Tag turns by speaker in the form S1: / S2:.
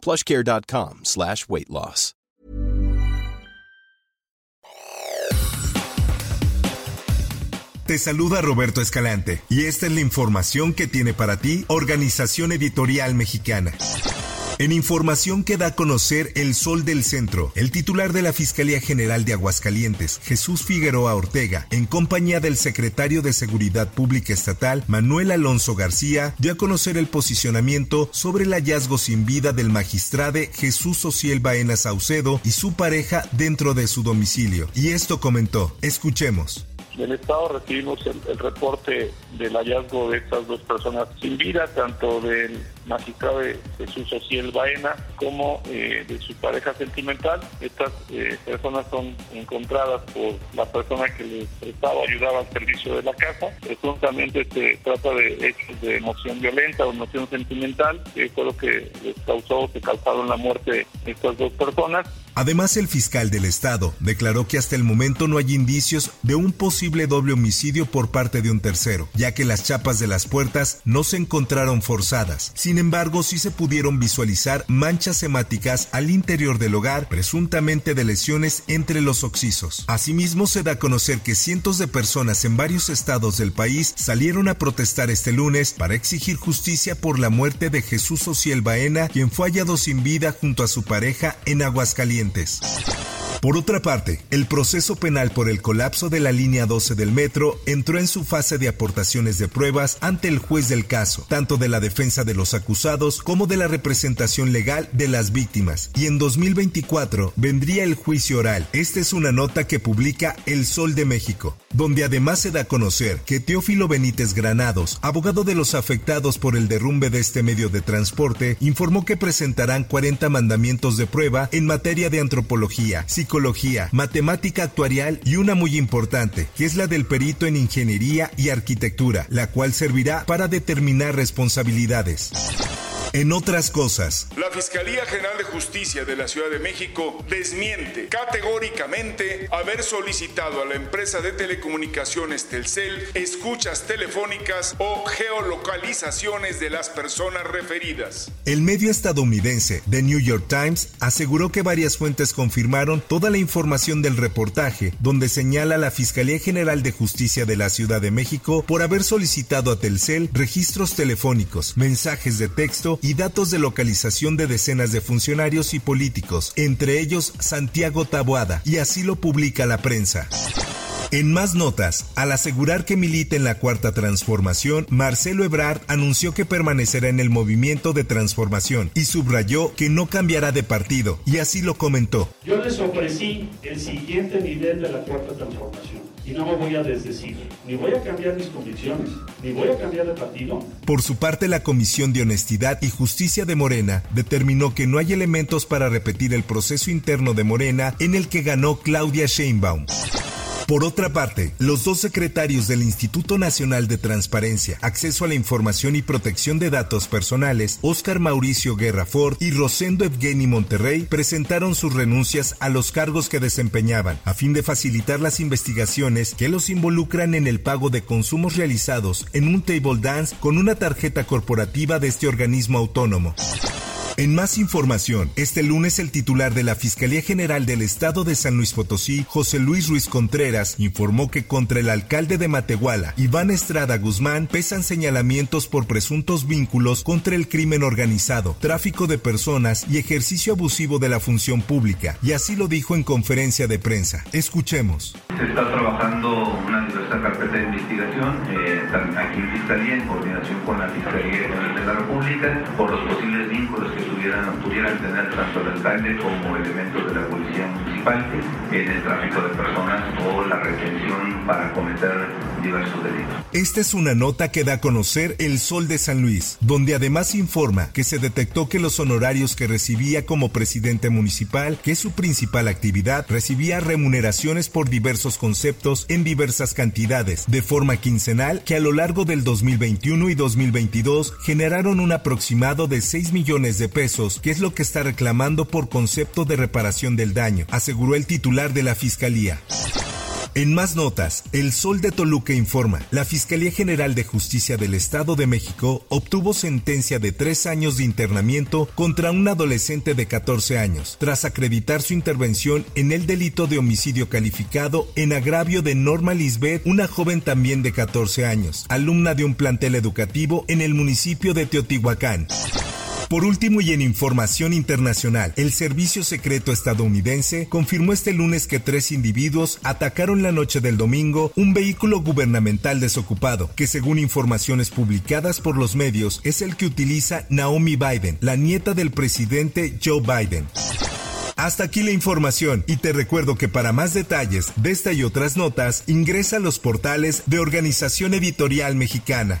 S1: plushcare.com slash weight loss.
S2: Te saluda Roberto Escalante y esta es la información que tiene para ti Organización Editorial Mexicana. En información que da a conocer El Sol del Centro, el titular de la Fiscalía General de Aguascalientes, Jesús Figueroa Ortega, en compañía del secretario de Seguridad Pública Estatal, Manuel Alonso García, dio a conocer el posicionamiento sobre el hallazgo sin vida del magistrado Jesús Ociel Baena Saucedo y su pareja dentro de su domicilio. Y esto comentó, escuchemos
S3: del Estado recibimos el, reporte del hallazgo de estas dos personas sin vida, tanto del magistrado Jesús Ociel Baena como eh, de su pareja sentimental. Estas eh, personas son encontradas por la persona que les prestaba ayudaba al servicio de la casa. Presuntamente se trata de hechos de emoción violenta o emoción sentimental, que fue lo que les causó, que causaron la muerte de estas dos personas.
S2: Además, el fiscal del Estado declaró que hasta el momento no hay indicios de un posible doble homicidio por parte de un tercero, ya que las chapas de las puertas no se encontraron forzadas. Sin embargo, sí se pudieron visualizar manchas hemáticas al interior del hogar, presuntamente de lesiones entre los oxisos. Asimismo, se da a conocer que cientos de personas en varios estados del país salieron a protestar este lunes para exigir justicia por la muerte de Jesús Ociel Baena, quien fue hallado sin vida junto a su pareja en Aguascalientes. Por otra parte, el proceso penal por el colapso de la línea 12 del metro entró en su fase de aportaciones de pruebas ante el juez del caso, tanto de la defensa de los acusados como de la representación legal de las víctimas, y en 2024 vendría el juicio oral. Esta es una nota que publica El Sol de México, donde además se da a conocer que Teófilo Benítez Granados, abogado de los afectados por el derrumbe de este medio de transporte, informó que presentarán 40 mandamientos de prueba en materia de antropología, psicología, matemática actuarial y una muy importante, que es la del perito en ingeniería y arquitectura, la cual servirá para determinar responsabilidades. En otras cosas,
S4: la Fiscalía General de Justicia de la Ciudad de México desmiente categóricamente haber solicitado a la empresa de telecomunicaciones Telcel escuchas telefónicas o geolocalizaciones de las personas referidas.
S2: El medio estadounidense The New York Times aseguró que varias fuentes confirmaron toda la información del reportaje, donde señala a la Fiscalía General de Justicia de la Ciudad de México por haber solicitado a Telcel registros telefónicos, mensajes de texto y datos de localización de decenas de funcionarios y políticos, entre ellos Santiago Taboada, y así lo publica la prensa. En más notas, al asegurar que milita en la Cuarta Transformación, Marcelo Ebrard anunció que permanecerá en el movimiento de transformación y subrayó que no cambiará de partido, y así lo comentó.
S5: Yo les ofrecí el siguiente nivel de la Cuarta Transformación y no me voy a desdecir, ni voy a cambiar mis convicciones, ni voy a cambiar de partido.
S2: Por su parte, la Comisión de Honestidad y Justicia de Morena determinó que no hay elementos para repetir el proceso interno de Morena en el que ganó Claudia Sheinbaum. Por otra parte, los dos secretarios del Instituto Nacional de Transparencia, Acceso a la Información y Protección de Datos Personales, Óscar Mauricio Guerra Ford y Rosendo Evgeny Monterrey, presentaron sus renuncias a los cargos que desempeñaban, a fin de facilitar las investigaciones que los involucran en el pago de consumos realizados en un table dance con una tarjeta corporativa de este organismo autónomo. En más información, este lunes el titular de la Fiscalía General del Estado de San Luis Potosí, José Luis Ruiz Contreras, informó que contra el alcalde de Matehuala, Iván Estrada Guzmán, pesan señalamientos por presuntos vínculos contra el crimen organizado, tráfico de personas y ejercicio abusivo de la función pública, y así lo dijo en conferencia de prensa. Escuchemos.
S6: Se está trabajando una diversa carpeta de investigación, eh, aquí en Fiscalía, en coordinación con la Fiscalía General de la República, por los posibles vínculos que pudieran, pudieran tener tanto el alcalde como elementos de la policía municipal en el tráfico de personas o la retención para cometer
S2: Esta es una nota que da a conocer El Sol de San Luis, donde además informa que se detectó que los honorarios que recibía como presidente municipal, que es su principal actividad, recibía remuneraciones por diversos conceptos en diversas cantidades, de forma quincenal, que a lo largo del 2021 y 2022 generaron un aproximado de 6 millones de pesos, que es lo que está reclamando por concepto de reparación del daño, aseguró el titular de la Fiscalía. En más notas, El Sol de Toluca informa, la Fiscalía General de Justicia del Estado de México obtuvo sentencia de tres años de internamiento contra un adolescente de 14 años, tras acreditar su intervención en el delito de homicidio calificado en agravio de Norma Lisbeth, una joven también de 14 años, alumna de un plantel educativo en el municipio de Teotihuacán. Por último y en información internacional, el Servicio Secreto estadounidense confirmó este lunes que tres individuos atacaron la noche del domingo un vehículo gubernamental desocupado, que según informaciones publicadas por los medios es el que utiliza Naomi Biden, la nieta del presidente Joe Biden. Hasta aquí la información y te recuerdo que para más detalles de esta y otras notas ingresa a los portales de Organización Editorial Mexicana.